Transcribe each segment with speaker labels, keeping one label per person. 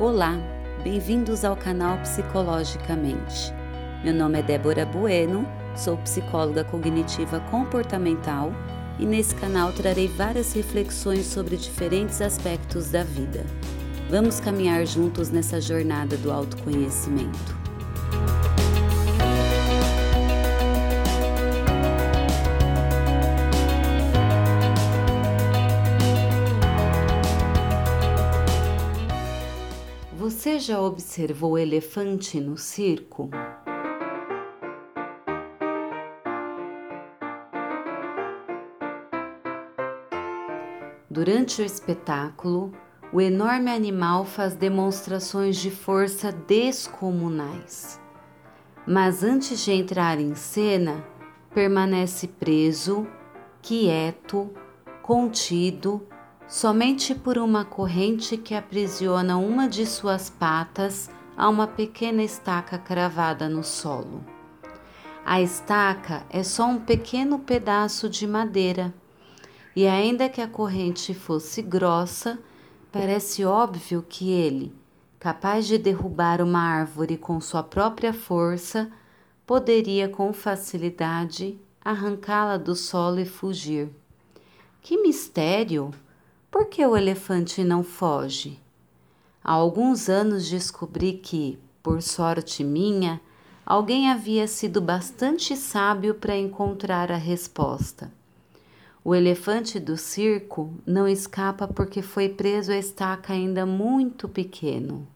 Speaker 1: Olá, bem-vindos ao canal Psicologicamente. Meu nome é Débora Bueno, sou psicóloga cognitiva comportamental e nesse canal trarei várias reflexões sobre diferentes aspectos da vida. Vamos caminhar juntos nessa jornada do autoconhecimento. Você já observou elefante no circo? Durante o espetáculo, o enorme animal faz demonstrações de força descomunais. Mas antes de entrar em cena, permanece preso, quieto, contido somente por uma corrente que aprisiona uma de suas patas a uma pequena estaca cravada no solo. A estaca é só um pequeno pedaço de madeira, e ainda que a corrente fosse grossa, parece óbvio que ele, capaz de derrubar uma árvore com sua própria força, poderia com facilidade arrancá-la do solo e fugir. Que mistério! Por que o elefante não foge? Há alguns anos descobri que, por sorte minha, alguém havia sido bastante sábio para encontrar a resposta. O elefante do circo não escapa porque foi preso à estaca ainda muito pequeno.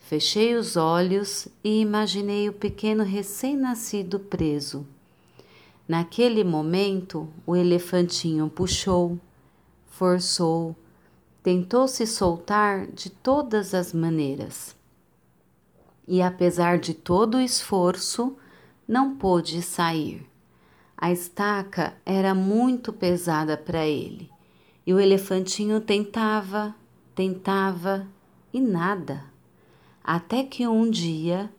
Speaker 1: Fechei os olhos e imaginei o pequeno recém-nascido preso. Naquele momento, o elefantinho puxou, forçou, tentou se soltar de todas as maneiras. E apesar de todo o esforço, não pôde sair. A estaca era muito pesada para ele, e o elefantinho tentava, tentava e nada. Até que um dia,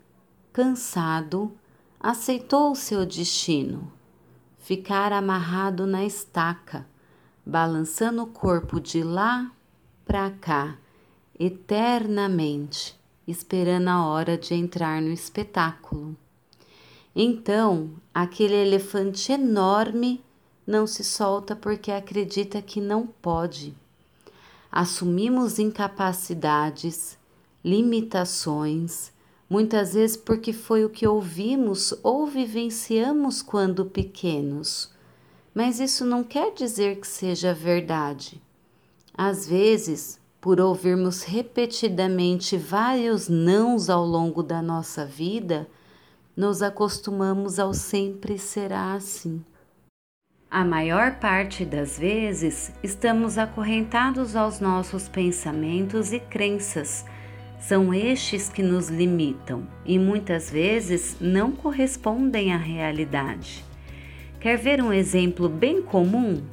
Speaker 1: cansado, aceitou o seu destino, ficar amarrado na estaca balançando o corpo de lá para cá, eternamente, esperando a hora de entrar no espetáculo. Então, aquele elefante enorme não se solta porque acredita que não pode. Assumimos incapacidades, limitações, muitas vezes porque foi o que ouvimos ou vivenciamos quando pequenos mas isso não quer dizer que seja verdade. Às vezes, por ouvirmos repetidamente vários nãos ao longo da nossa vida, nos acostumamos ao sempre será assim. A maior parte das vezes estamos acorrentados aos nossos pensamentos e crenças. São estes que nos limitam e muitas vezes não correspondem à realidade. Quer ver um exemplo bem comum?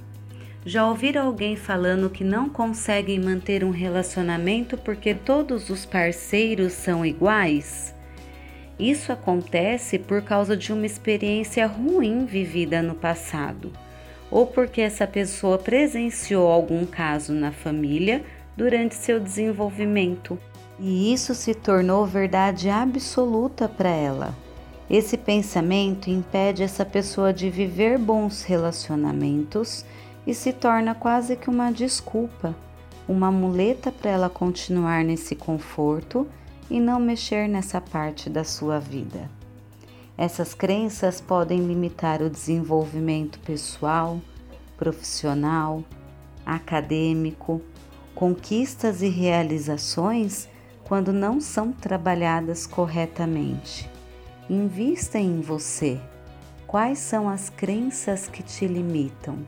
Speaker 1: Já ouviram alguém falando que não conseguem manter um relacionamento porque todos os parceiros são iguais? Isso acontece por causa de uma experiência ruim vivida no passado, ou porque essa pessoa presenciou algum caso na família durante seu desenvolvimento, e isso se tornou verdade absoluta para ela. Esse pensamento impede essa pessoa de viver bons relacionamentos e se torna quase que uma desculpa, uma muleta para ela continuar nesse conforto e não mexer nessa parte da sua vida. Essas crenças podem limitar o desenvolvimento pessoal, profissional, acadêmico, conquistas e realizações quando não são trabalhadas corretamente. Invista em você. Quais são as crenças que te limitam?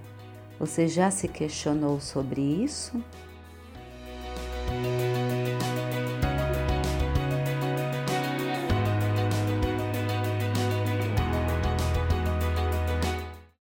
Speaker 1: Você já se questionou sobre isso?